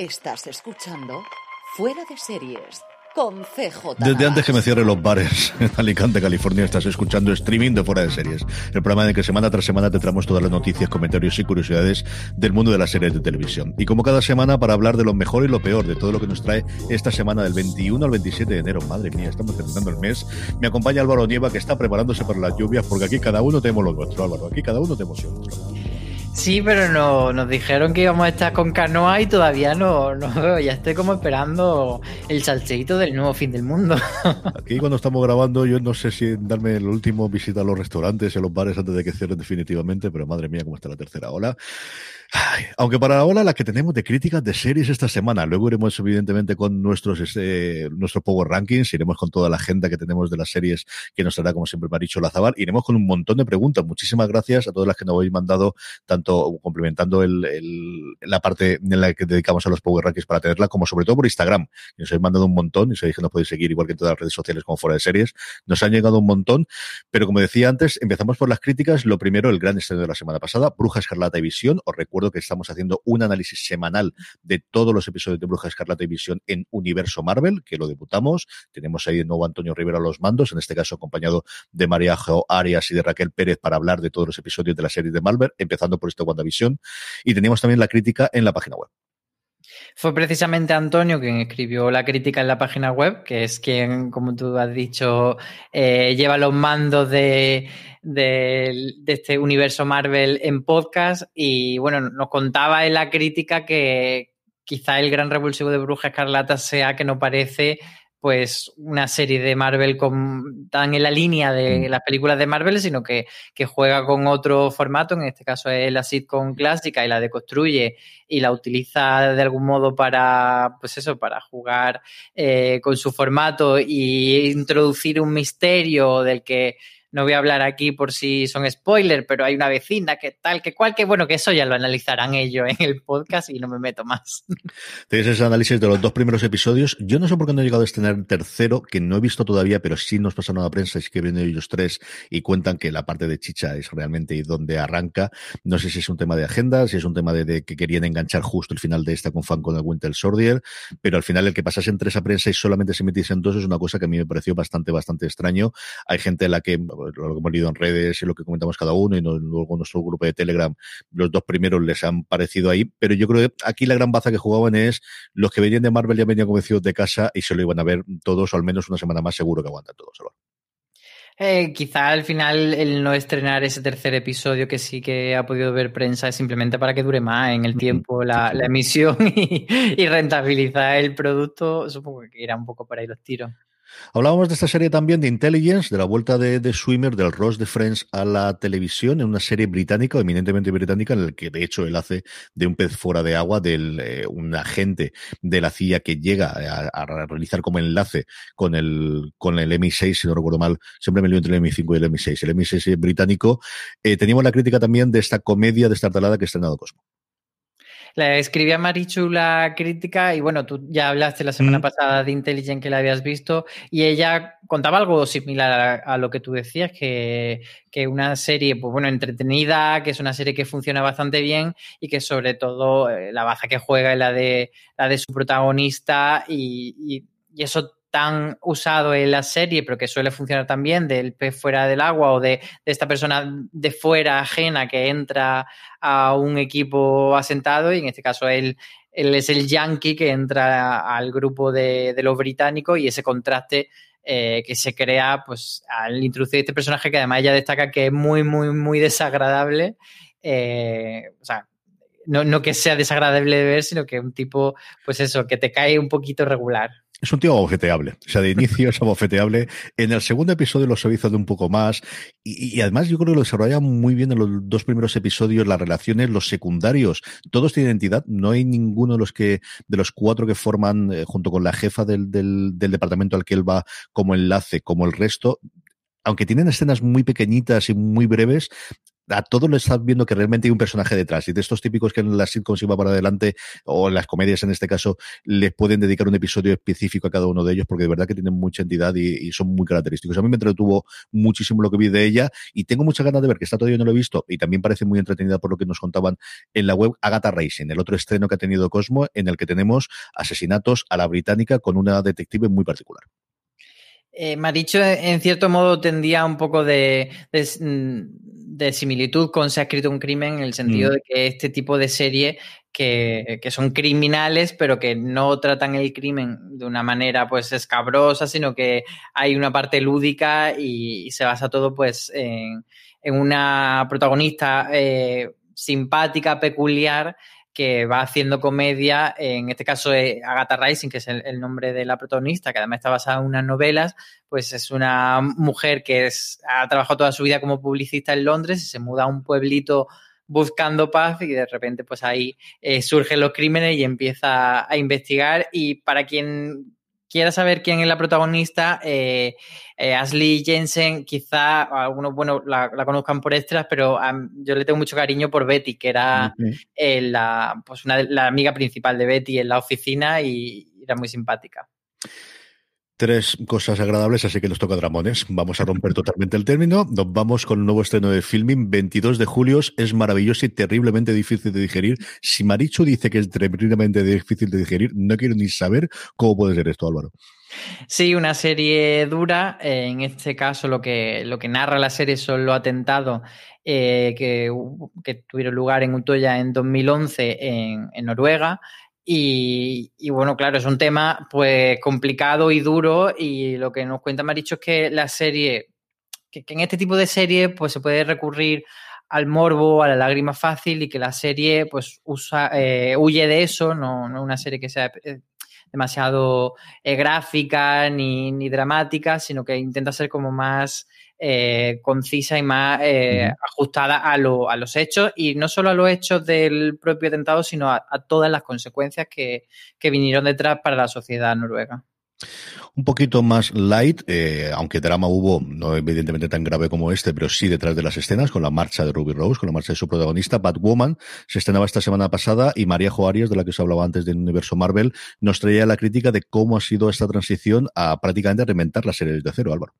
Estás escuchando Fuera de Series con CJ. Desde antes que me cierre los bares en Alicante, California, estás escuchando streaming de Fuera de Series. El programa en el que semana tras semana te traemos todas las noticias, comentarios y curiosidades del mundo de las series de televisión. Y como cada semana, para hablar de lo mejor y lo peor de todo lo que nos trae esta semana del 21 al 27 de enero. Madre mía, estamos terminando el mes. Me acompaña Álvaro Nieva, que está preparándose para las lluvias, porque aquí cada uno tenemos lo nuestro, Álvaro. Aquí cada uno tenemos lo nuestro. Sí, pero no, nos dijeron que íbamos a estar con canoa y todavía no, no veo. Ya estoy como esperando el salseíto del nuevo fin del mundo. Aquí cuando estamos grabando, yo no sé si darme el último visita a los restaurantes y a los bares antes de que cierren definitivamente, pero madre mía, cómo está la tercera ola. Aunque para ahora la que tenemos de críticas de series esta semana, luego iremos evidentemente con nuestros este, nuestros Power Rankings, iremos con toda la agenda que tenemos de las series que nos hará como siempre Maricho Lazabal, iremos con un montón de preguntas. Muchísimas gracias a todas las que nos habéis mandado, tanto complementando el, el, la parte en la que dedicamos a los Power Rankings para tenerla, como sobre todo por Instagram, que nos habéis mandado un montón y sabéis que nos podéis seguir igual que en todas las redes sociales como fuera de series. Nos han llegado un montón, pero como decía antes, empezamos por las críticas. Lo primero, el gran estreno de la semana pasada, Bruja Escarlata y Visión. Os recuerdo que estamos haciendo un análisis semanal de todos los episodios de Bruja Escarlata y Visión en Universo Marvel, que lo debutamos. Tenemos ahí de nuevo Antonio Rivera a los mandos, en este caso acompañado de María Geo Arias y de Raquel Pérez para hablar de todos los episodios de la serie de Marvel, empezando por este WandaVision. Y teníamos también la crítica en la página web. Fue precisamente Antonio quien escribió la crítica en la página web, que es quien, como tú has dicho, eh, lleva los mandos de, de, de, este universo Marvel en podcast. Y bueno, nos contaba en la crítica que quizá el gran revulsivo de Bruja Escarlata sea que no parece pues una serie de Marvel con, tan en la línea de las películas de Marvel, sino que, que, juega con otro formato, en este caso es la sitcom clásica y la deconstruye y la utiliza de algún modo para, pues eso, para jugar eh, con su formato y introducir un misterio del que no voy a hablar aquí por si son spoilers, pero hay una vecina que tal, que cual, que bueno, que eso ya lo analizarán ellos en el podcast y no me meto más. Tenéis ese análisis de los dos primeros episodios. Yo no sé por qué no he llegado a estrenar el tercero, que no he visto todavía, pero sí nos pasaron a la prensa, es que vienen ellos tres y cuentan que la parte de Chicha es realmente donde arranca. No sé si es un tema de agenda, si es un tema de, que querían enganchar justo el final de esta con fan con el Winter Soldier, pero al final el que pasase entre esa prensa y solamente se metiesen dos es una cosa que a mí me pareció bastante, bastante extraño. Hay gente a la que lo que hemos leído en redes y lo que comentamos cada uno y no, luego nuestro grupo de Telegram, los dos primeros les han parecido ahí, pero yo creo que aquí la gran baza que jugaban es los que venían de Marvel ya venían convencidos de casa y se lo iban a ver todos o al menos una semana más seguro que aguantan todos. Eh, quizá al final el no estrenar ese tercer episodio que sí que ha podido ver prensa es simplemente para que dure más en el tiempo la, la emisión y, y rentabilizar el producto. Supongo que irá un poco por ahí los tiros. Hablábamos de esta serie también de Intelligence, de la vuelta de, de Swimmer, del Ross de Friends a la televisión, en una serie británica, eminentemente británica, en la que de hecho él hace de un pez fuera de agua, de eh, un agente de la CIA que llega a, realizar como enlace con el, con el MI6, si no recuerdo mal, siempre me lío entre el MI5 y el MI6, el MI6 británico. Eh, teníamos la crítica también de esta comedia de esta talada que ha estrenado Cosmo. La escribí a Marichu la crítica y bueno, tú ya hablaste la semana mm. pasada de Intelligent que la habías visto y ella contaba algo similar a, a lo que tú decías, que, que, una serie, pues bueno, entretenida, que es una serie que funciona bastante bien y que sobre todo eh, la baza que juega es la de, la de su protagonista y, y, y eso tan usado en la serie, pero que suele funcionar también, del pez fuera del agua o de, esta persona de fuera ajena que entra a un equipo asentado y en este caso él, él es el yankee que entra al grupo de, de los británicos y ese contraste eh, que se crea pues al introducir este personaje que además ella destaca que es muy, muy, muy desagradable. Eh, o sea, no, no, que sea desagradable de ver, sino que un tipo, pues eso, que te cae un poquito regular. Es un tío abofeteable. O sea, de inicio es abofeteable. En el segundo episodio lo suaviza de un poco más. Y, y, además yo creo que lo desarrolla muy bien en los dos primeros episodios, las relaciones, los secundarios. Todos tienen identidad. No hay ninguno de los que, de los cuatro que forman, eh, junto con la jefa del, del, del departamento al que él va como enlace, como el resto, aunque tienen escenas muy pequeñitas y muy breves, a todos le estás viendo que realmente hay un personaje detrás. Y de estos típicos que en las sitcoms iba para adelante, o en las comedias en este caso, les pueden dedicar un episodio específico a cada uno de ellos, porque de verdad que tienen mucha entidad y, y son muy característicos. A mí me entretuvo muchísimo lo que vi de ella y tengo muchas ganas de ver, que está todavía no lo he visto, y también parece muy entretenida por lo que nos contaban en la web, Agatha Racing, el otro estreno que ha tenido Cosmo, en el que tenemos asesinatos a la británica con una detective muy particular. Eh, Maricho, en cierto modo, tendía un poco de, de, de, similitud con Se ha escrito un crimen, en el sentido mm. de que este tipo de serie que, que, son criminales, pero que no tratan el crimen de una manera pues escabrosa, sino que hay una parte lúdica y, y se basa todo pues en, en una protagonista eh, simpática, peculiar, que va haciendo comedia, en este caso eh, Agatha Rising, que es el, nombre de la protagonista, que además está basada en unas novelas, pues es una mujer que es, ha trabajado toda su vida como publicista en Londres y se muda a un pueblito buscando paz y de repente pues ahí eh, surgen los crímenes y empieza a investigar. Y para quien quiera saber quién es la protagonista, eh, eh, Ashley Jensen, quizá algunos, bueno, la, la conozcan por extras, pero um, yo le tengo mucho cariño por Betty, que era okay. eh, la, pues una, la amiga principal de Betty en la oficina y era muy simpática tres cosas agradables, así que nos toca dramones. Vamos a romper totalmente el término. Nos vamos con un nuevo estreno de filming. 22 de julio es maravilloso y terriblemente difícil de digerir. Si Marichu dice que es terriblemente difícil de digerir, no quiero ni saber cómo puede ser esto, Álvaro. Sí, una serie dura. En este caso, lo que, lo que narra la serie son los atentados eh, que, tuvieron lugar en Utoya en 2011 en, en Noruega. Y, bueno, claro, es un tema pues complicado y duro y lo que nos cuenta Maricho es que la serie, que, que en este tipo de serie pues se puede recurrir al morbo, a la lágrima fácil y que la serie pues usa, eh, huye de eso, no, no una serie que sea eh, demasiado eh, gráfica ni, ni, dramática, sino que intenta ser como más eh, concisa y más eh, uh -huh. ajustada a, lo, a, los hechos y no solo a los hechos del propio atentado, sino a, a todas las consecuencias que, que, vinieron detrás para la sociedad noruega. Un poquito más light, eh, aunque drama hubo, no evidentemente tan grave como este, pero sí detrás de las escenas, con la marcha de Ruby Rose, con la marcha de su protagonista, Batwoman, se estrenaba esta semana pasada y María Joarias, de la que os hablaba antes del universo Marvel, nos traía la crítica de cómo ha sido esta transición a prácticamente reinventar las series de cero, Álvaro.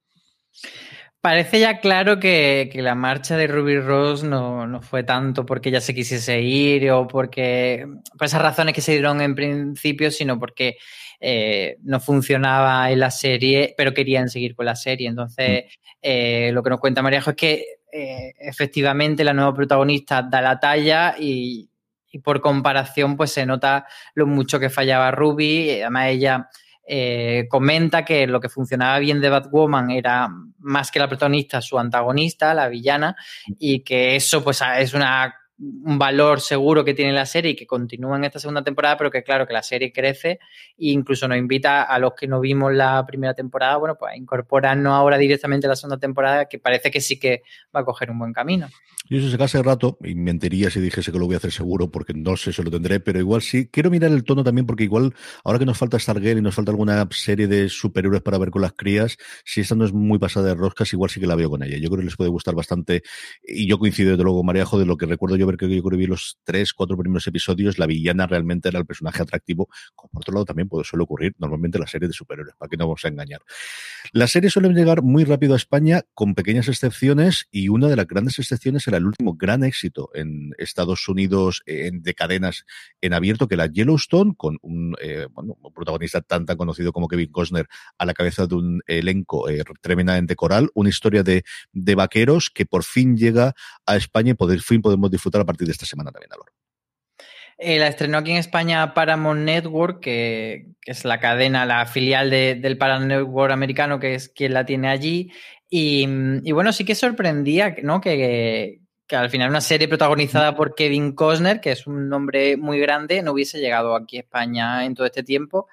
Parece ya claro que, que, la marcha de Ruby Rose no, no, fue tanto porque ella se quisiese ir o porque por esas razones que se dieron en principio, sino porque eh, no funcionaba en la serie, pero querían seguir con la serie. Entonces, eh, lo que nos cuenta Maríajo es que eh, efectivamente la nueva protagonista da la talla y, y, por comparación, pues se nota lo mucho que fallaba Ruby. Además, ella eh, comenta que lo que funcionaba bien de Batwoman era más que la protagonista, su antagonista, la villana, y que eso pues es una un valor seguro que tiene la serie y que continúa en esta segunda temporada, pero que claro que la serie crece e incluso nos invita a los que no vimos la primera temporada, bueno, pues a incorporarnos ahora directamente a la segunda temporada, que parece que sí que va a coger un buen camino. Yo si se case rato, y mentiría si dijese que lo voy a hacer seguro, porque no sé si lo tendré, pero igual sí. Quiero mirar el tono también, porque igual, ahora que nos falta Stargirl y nos falta alguna serie de superhéroes para ver con las crías, si esta no es muy pasada de roscas, igual sí que la veo con ella. Yo creo que les puede gustar bastante, y yo coincido desde luego, Maríajo, de lo que recuerdo yo que yo creo que vi los tres, cuatro primeros episodios, la villana realmente era el personaje atractivo, por otro lado también puede suele ocurrir normalmente en las series de superhéroes, para que no vamos a engañar. Las series suelen llegar muy rápido a España, con pequeñas excepciones, y una de las grandes excepciones era el último gran éxito en Estados Unidos de cadenas en abierto, que la Yellowstone, con un, eh, un protagonista tan tan conocido como Kevin Costner a la cabeza de un elenco eh, tremendamente coral, una historia de, de vaqueros que por fin llega a España y por fin podemos disfrutar a partir de esta semana también, Alor. Eh, la estrenó aquí en España Paramount Network, que, que es la cadena, la filial de, del Paramount Network americano, que es quien la tiene allí. Y, y bueno, sí que sorprendía, ¿no? Que, que, al final una serie protagonizada por Kevin Costner, que es un nombre muy grande, no hubiese llegado aquí a España en todo este tiempo.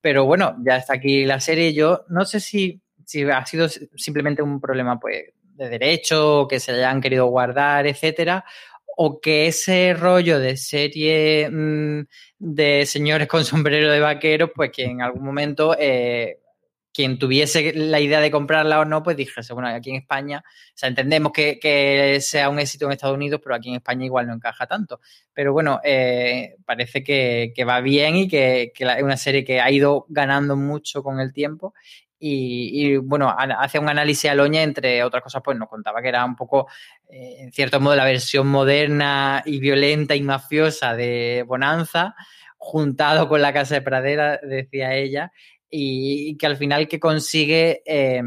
Pero bueno, ya está aquí la serie. Yo no sé si, si ha sido simplemente un problema pues, de derecho, que se hayan querido guardar, etcétera, o que ese rollo de serie mmm, de señores con sombrero de vaqueros, pues que en algún momento eh, quien tuviese la idea de comprarla o no, pues dijese, bueno, aquí en España, o sea, entendemos que, que, sea un éxito en Estados Unidos, pero aquí en España igual no encaja tanto. Pero bueno, eh, parece que, que, va bien y que, que es una serie que ha ido ganando mucho con el tiempo y, bueno, hace un análisis a Loña, entre otras cosas, pues nos contaba que era un poco, eh, en cierto modo, la versión moderna y violenta y mafiosa de Bonanza, juntado con la Casa de Pradera, decía ella, y, que al final que consigue eh,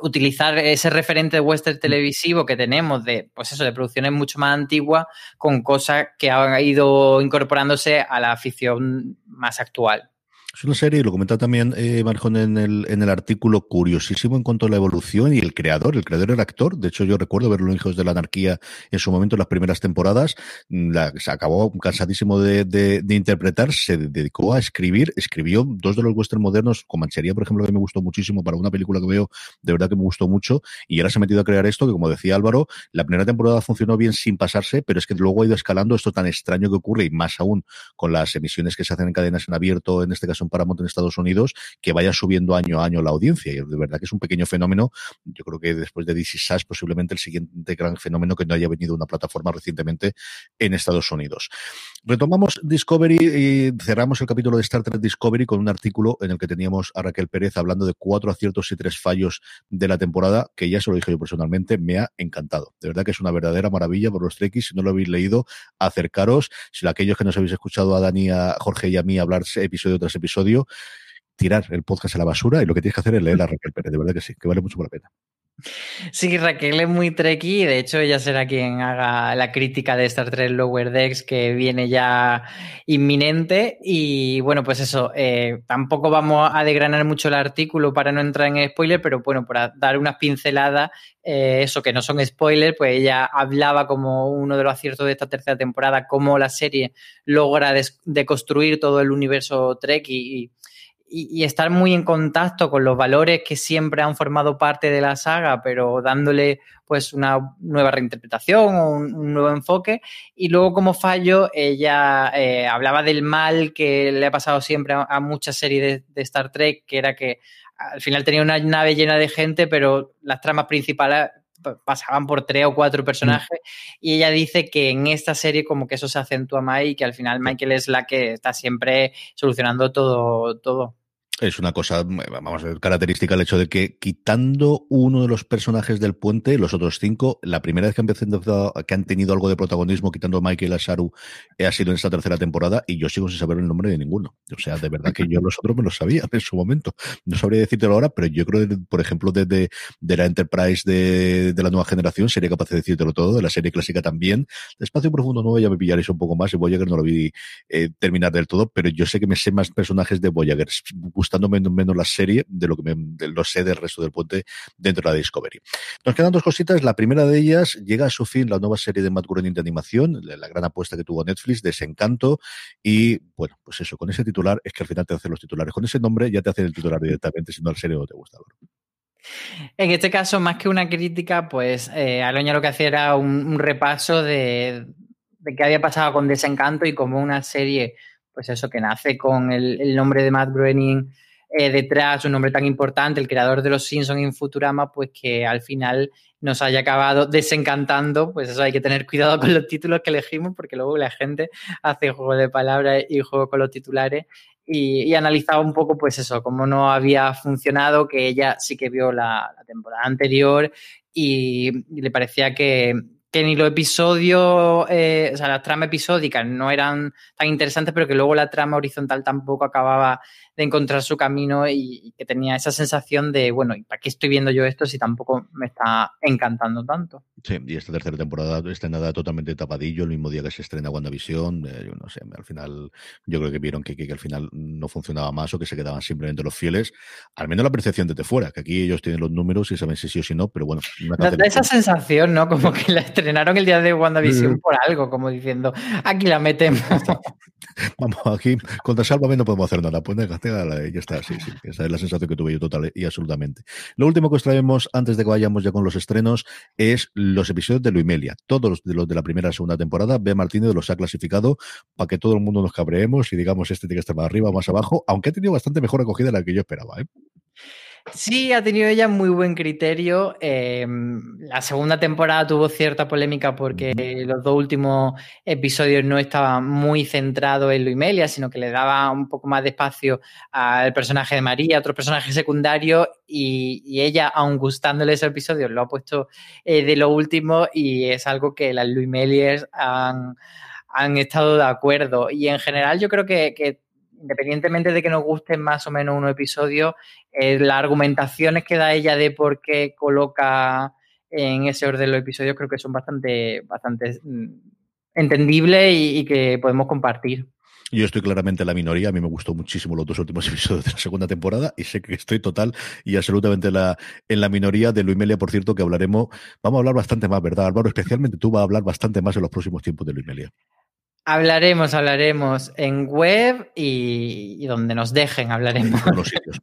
utilizar ese referente de western televisivo que tenemos de, pues eso, de producciones mucho más antiguas con cosas que han ido incorporándose a la afición más actual. Es una serie, lo comentaba también eh, Marjón en el, en el artículo, curiosísimo en cuanto a la evolución y el creador. El creador era actor. De hecho, yo recuerdo verlo en Hijos de la Anarquía en su momento, en las primeras temporadas. La, se acabó cansadísimo de, de, interpretar, se dedicó a escribir. Escribió dos de los western modernos, con Manchería, por ejemplo, que me gustó muchísimo para una película que veo, de verdad que me gustó mucho. Y ahora se ha metido a crear esto, que como decía Álvaro, la primera temporada funcionó bien sin pasarse, pero es que luego ha ido escalando esto tan extraño que ocurre, y más aún con las emisiones que se hacen en cadenas en abierto, en este caso en Paramount en Estados Unidos, que vaya subiendo año a año la audiencia. Y de verdad que es un pequeño fenómeno. Yo creo que después de DC Sass, posiblemente el siguiente gran fenómeno que no haya venido una plataforma recientemente en Estados Unidos. Retomamos Discovery y cerramos el capítulo de Star Trek Discovery con un artículo en el que teníamos a Raquel Pérez hablando de cuatro aciertos y tres fallos de la temporada, que ya se lo dije yo personalmente, me ha encantado. De verdad que es una verdadera maravilla por los Trekkies. Si no lo habéis leído, acercaros. Si aquellos que nos habéis escuchado a Dani, a Jorge y a mí hablar episodio tras episodio, tirar el podcast a la basura y lo que tienes que hacer es leer a Raquel. De verdad que sí, que vale mucho la pena. Sí, Raquel es muy treki, de hecho ella será quien haga la crítica de Star Trek Lower Decks que viene ya inminente. Y bueno, pues eso, eh, tampoco vamos a desgranar mucho el artículo para no entrar en spoiler, pero bueno, para dar unas pinceladas, eh, eso que no son spoilers, pues ella hablaba como uno de los aciertos de esta tercera temporada, cómo la serie logra deconstruir todo el universo Trek y, y y, y, estar muy en contacto con los valores que siempre han formado parte de la saga, pero dándole pues una nueva reinterpretación o un, un nuevo enfoque. Y luego como fallo, ella eh, hablaba del mal que le ha pasado siempre a, a muchas series de, de, Star Trek, que era que al final tenía una nave llena de gente, pero las tramas principales pasaban por tres o cuatro personajes mm. y ella dice que en esta serie como que eso se acentúa más y que al final Michael es la que está siempre solucionando todo todo es una cosa, vamos a ver, característica el hecho de que quitando uno de los personajes del puente, los otros cinco, la primera vez que han, que han tenido algo de protagonismo, quitando a Michael y a Saru, eh, ha sido en esta tercera temporada y yo sigo sin saber el nombre de ninguno. O sea, de verdad que yo los otros me los sabía en su momento. No sabría decírtelo ahora, pero yo creo que, por ejemplo, desde de, la Enterprise de, de, la nueva generación sería capaz de decírtelo todo, de la serie clásica también. Espacio Profundo Nuevo ya me pillaréis un poco más y Voyager no lo vi eh, terminar del todo, pero yo sé que me sé más personajes de Voyager gustando menos, menos la serie de lo que me, lo sé del resto del puente dentro de la Discovery. Nos quedan dos cositas. La primera de ellas llega a su fin la nueva serie de Matt Groening de animación, la, gran apuesta que tuvo Netflix, Desencanto. Y bueno, pues eso, con ese titular es que al final te hacen los titulares. Con ese nombre ya te hacen el titular directamente, si no la serie no te gusta. En este caso, más que una crítica, pues eh, Aloña lo que hacía era un, un repaso de, de qué había pasado con Desencanto y como una serie, pues eso, que nace con el, nombre de Matt Groening eh, detrás, un nombre tan importante, el creador de los Simpsons en Futurama, pues que al final nos haya acabado desencantando, pues eso hay que tener cuidado con los títulos que elegimos, porque luego la gente hace juego de palabras y juego con los titulares y, analizaba un poco, pues eso, cómo no había funcionado, que ella sí que vio la, temporada anterior y, le parecía que, que ni los episodios, eh, o sea, las tramas episódicas no eran tan interesantes, pero que luego la trama horizontal tampoco acababa de encontrar su camino y, que tenía esa sensación de, bueno, ¿y para qué estoy viendo yo esto si tampoco me está encantando tanto? Sí, y esta tercera temporada estrenada totalmente tapadillo, el mismo día que se estrena WandaVision, eh, yo no sé, al final yo creo que vieron que, que, al final no funcionaba más o que se quedaban simplemente los fieles, al menos la percepción desde fuera, que aquí ellos tienen los números y saben si sí o si no, pero bueno. Da, esa sensación, ¿no? Como que la estrenaron el día de WandaVision por algo, como diciendo, aquí la metemos. Vamos, aquí contra Sálvame no podemos hacer nada, pues ya está, sí, sí. Esa es la sensación que tuve yo total y absolutamente. Lo último que os traemos antes de que vayamos ya con los estrenos es los episodios de Luimelia. Todos los de la primera y segunda temporada, B. Martínez los ha clasificado para que todo el mundo nos cabreemos y digamos este tiene que estar más arriba o más abajo, aunque ha tenido bastante mejor acogida de la que yo esperaba. ¿eh? Sí, ha tenido ella muy buen criterio. Em, la segunda temporada tuvo cierta polémica porque los dos últimos episodios no estaban muy centrados en Luimelia, sino que le daba un poco más de espacio al personaje de María, otro personaje secundario, y, ella, aun gustándole ese episodio, lo ha puesto eh, de lo último y es algo que las Luimeliers han, han estado de acuerdo. Y en general yo creo que, que independientemente de que nos gusten más o menos unos episodios, eh, las argumentaciones que da ella de por qué coloca en ese orden los episodios creo que son bastante, bastante mm, entendibles y, que podemos compartir. Yo estoy claramente en la minoría. A mí me gustó muchísimo los dos últimos episodios de la segunda temporada y sé que estoy total y absolutamente en la, en la minoría de Luimelia, por cierto, que hablaremos. Vamos a hablar bastante más, ¿verdad, Álvaro? Especialmente tú vas a hablar bastante más en los próximos tiempos de Luimelia. Hablaremos, hablaremos en web y, donde nos dejen hablaremos.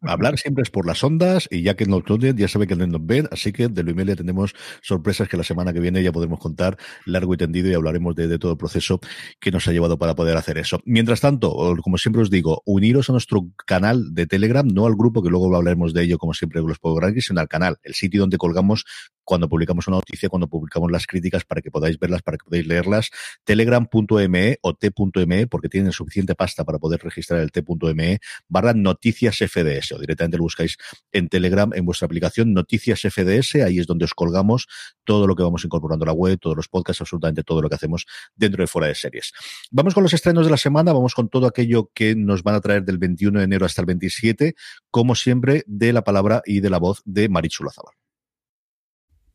Hablar siempre es por las ondas y ya que nos ven, ya sabe que no nos ven, así que de Luimelia tenemos sorpresas que la semana que viene ya podemos contar largo y tendido y hablaremos de, todo el proceso que nos ha llevado para poder hacer eso. Mientras tanto, como siempre os digo, uniros a nuestro canal de Telegram, no al grupo que luego hablaremos de ello como siempre los puedo sino al canal, el sitio donde colgamos cuando publicamos una noticia, cuando publicamos las críticas para que podáis verlas, para que podáis leerlas, telegram.me o t.me, porque tienen suficiente pasta para poder registrar el t.me, barra noticias FDS, o directamente lo buscáis en Telegram, en vuestra aplicación Noticias FDS, ahí es donde os colgamos todo lo que vamos incorporando a la web, todos los podcasts, absolutamente todo lo que hacemos dentro de fuera de series. Vamos con los estrenos de la semana, vamos con todo aquello que nos van a traer del 21 de enero hasta el 27, como siempre, de la palabra y de la voz de Marichu Lazabal.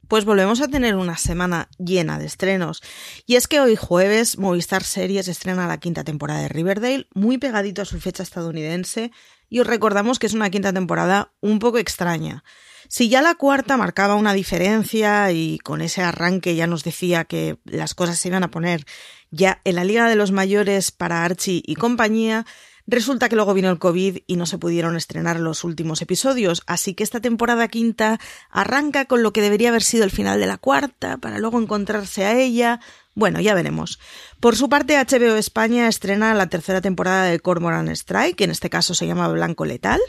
Pues volvemos a tener una semana llena de estrenos. Y es que hoy jueves Movistar Series estrena la quinta temporada de Riverdale, muy pegadito a su fecha estadounidense, y os recordamos que es una quinta temporada un poco extraña. Si ya la cuarta marcaba una diferencia y con ese arranque ya nos decía que las cosas se iban a poner ya en la Liga de los Mayores para Archie y compañía, Resulta que luego vino el COVID y no se pudieron estrenar los últimos episodios, así que esta temporada quinta arranca con lo que debería haber sido el final de la cuarta, para luego encontrarse a ella. Bueno, ya veremos. Por su parte, HBO España estrena la tercera temporada de Cormoran Strike, que en este caso se llama Blanco Letal,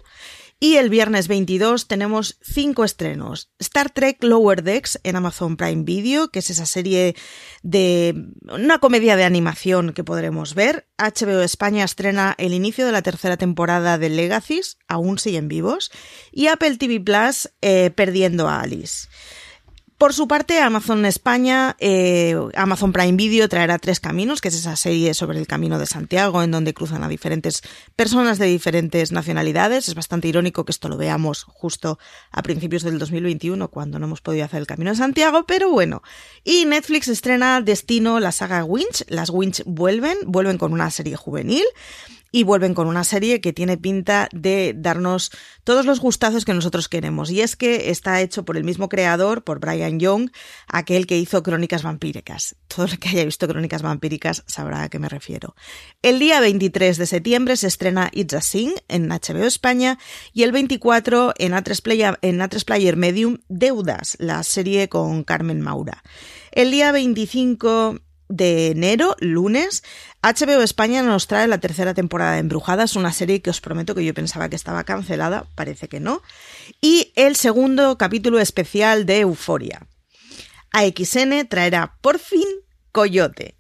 y el viernes 22 tenemos cinco estrenos. Star Trek Lower Decks en Amazon Prime Video, que es esa serie de una comedia de animación que podremos ver. HBO España estrena el inicio de la tercera temporada de Legacies, aún siguen vivos. Y Apple TV Plus eh, Perdiendo a Alice. Por su parte, Amazon España, eh, Amazon Prime Video traerá Tres Caminos, que es esa serie sobre el Camino de Santiago, en donde cruzan a diferentes personas de diferentes nacionalidades. Es bastante irónico que esto lo veamos justo a principios del 2021, cuando no hemos podido hacer el Camino de Santiago, pero bueno. Y Netflix estrena Destino, la saga Winch. Las Winch vuelven, vuelven con una serie juvenil y vuelven con una serie que tiene pinta de darnos todos los gustazos que nosotros queremos. Y es que está hecho por el mismo creador, por Brian Young, aquel que hizo Crónicas Vampíricas. Todo el que haya visto Crónicas Vampíricas sabrá a qué me refiero. El día 23 de septiembre se estrena It's a Sing en HBO España y el 24 en A3 Player, en Player Medium Deudas, la serie con Carmen Maura. El día 25 de enero, lunes, HBO España nos trae la tercera temporada de Embrujadas, una serie que os prometo que yo pensaba que estaba cancelada, parece que no, y el segundo capítulo especial de Euforia. AXN traerá por fin Coyote.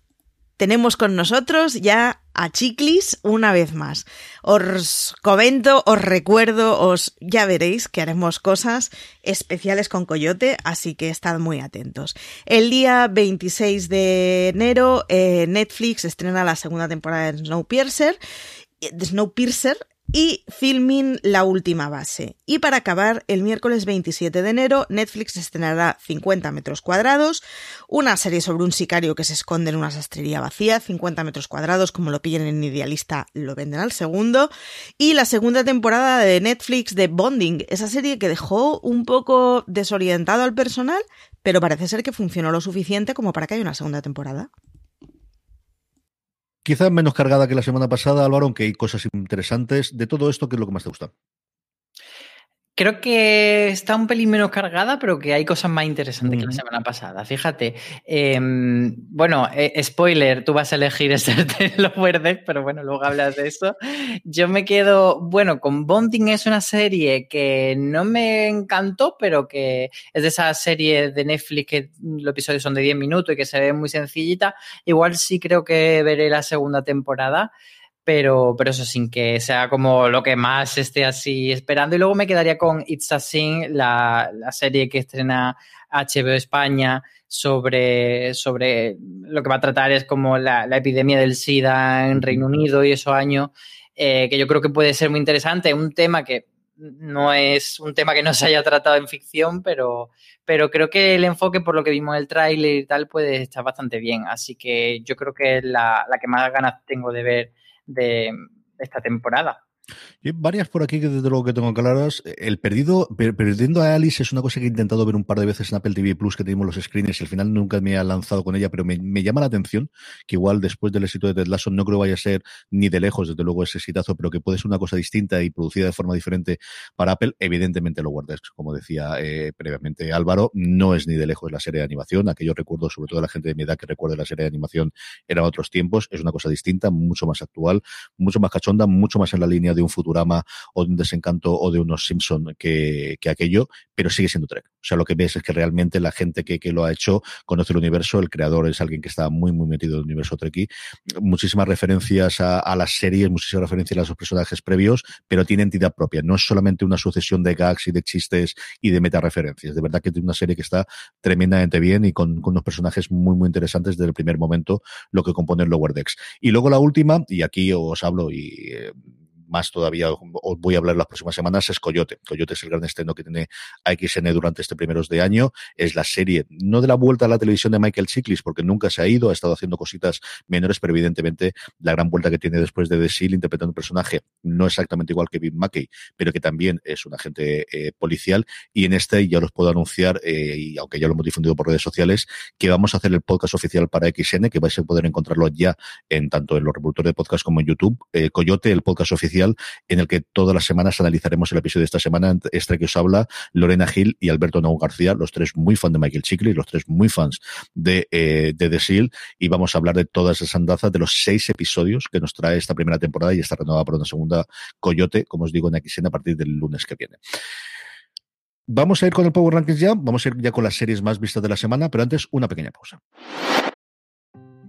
Tenemos con nosotros ya a Chiclis una vez más. Os comento, os recuerdo, os ya veréis que haremos cosas especiales con Coyote, así que estad muy atentos. El día 26 de enero eh, Netflix estrena la segunda temporada de Snowpiercer, Snowpiercer y Filming La Última Base. Y para acabar, el miércoles 27 de enero, Netflix estrenará 50 metros cuadrados, una serie sobre un sicario que se esconde en una sastrería vacía, 50 metros cuadrados, como lo pillen en Idealista, lo venden al segundo, y la segunda temporada de Netflix de Bonding, esa serie que dejó un poco desorientado al personal, pero parece ser que funcionó lo suficiente como para que haya una segunda temporada. Quizás menos cargada que la semana pasada, Álvaro, aunque hay cosas interesantes. De todo esto, ¿qué es lo que más te gusta? Creo que está un pelín menos cargada, pero que hay cosas más interesantes que la semana pasada. Fíjate. Em, bueno, eh, spoiler, tú vas a elegir de los verdes, pero bueno, luego hablas de eso. Yo me quedo, bueno, con Bonding es una serie que no me encantó, pero que es de esa serie de Netflix que los episodios son de 10 minutos y que se ve muy sencillita. Igual sí creo que veré la segunda temporada pero, pero eso sin que sea como lo que más esté así esperando. Y luego me quedaría con It's a Sin, la, la serie que estrena HBO España sobre, sobre lo que va a tratar es como la, la epidemia del SIDA en Reino Unido y esos años, eh, que yo creo que puede ser muy interesante. Un tema que no es un tema que no se haya tratado en ficción, pero, pero creo que el enfoque, por lo que vimos en el tráiler y tal, puede estar bastante bien. Así que yo creo que es la, la que más ganas tengo de ver de esta temporada. Varias por aquí que desde luego que tengo claras. El perdido, perdiendo a Alice es una cosa que he intentado ver un par de veces en Apple TV Plus, que tenemos los screens y al final nunca me ha lanzado con ella, pero me, llama la atención que igual después del éxito de Ted Lasso no creo vaya a ser ni de lejos, desde luego ese exitazo, pero que puede ser una cosa distinta y producida de forma diferente para Apple. Evidentemente lo guardes, como decía eh, previamente Álvaro, no es ni de lejos la serie de animación. Aquello recuerdo, sobre todo la gente de mi edad que recuerda la serie de animación, eran otros tiempos. Es una cosa distinta, mucho más actual, mucho más cachonda, mucho más en la línea de un Futurama o de un desencanto o de unos Simpson que, que aquello, pero sigue siendo Trek. O sea, lo que ves es que realmente la gente que, que, lo ha hecho conoce el universo, el creador es alguien que está muy, muy metido en el universo Trekkie. Muchísimas referencias a, a, las series, muchísimas referencias a los personajes previos, pero tiene entidad propia. No es solamente una sucesión de gags y de chistes y de meta-referencias. De verdad que tiene una serie que está tremendamente bien y con, con unos personajes muy, muy interesantes desde el primer momento, lo que compone el Lower Decks. Y luego la última, y aquí os hablo y eh, más todavía os voy a hablar las próximas semanas, es Coyote. Coyote es el gran estreno que tiene AXN durante este primeros de año. Es la serie, no de la vuelta a la televisión de Michael Chiklis, porque nunca se ha ido, ha estado haciendo cositas menores, pero evidentemente la gran vuelta que tiene después de The Seal interpretando un personaje no exactamente igual que Bill Mackey, pero que también es un agente eh, policial. Y en este ya los puedo anunciar, eh, y aunque ya lo hemos difundido por redes sociales, que vamos a hacer el podcast oficial para XN, que vais a poder encontrarlo ya en tanto en los reproductores de podcast como en YouTube. Eh, Coyote, el podcast oficial en el que todas las semanas analizaremos el episodio de esta semana. Este que os habla, Lorena Gil y Alberto Nau García, los tres muy fans de Michael Chickley, los tres muy fans de, eh, de The Seal, y vamos a hablar de todas esas andazas, de los seis episodios que nos trae esta primera temporada y está renovada por una segunda Coyote, como os digo, en XN a partir del lunes que viene. Vamos a ir con el Power Rankings ya, vamos a ir ya con las series más vistas de la semana, pero antes una pequeña pausa.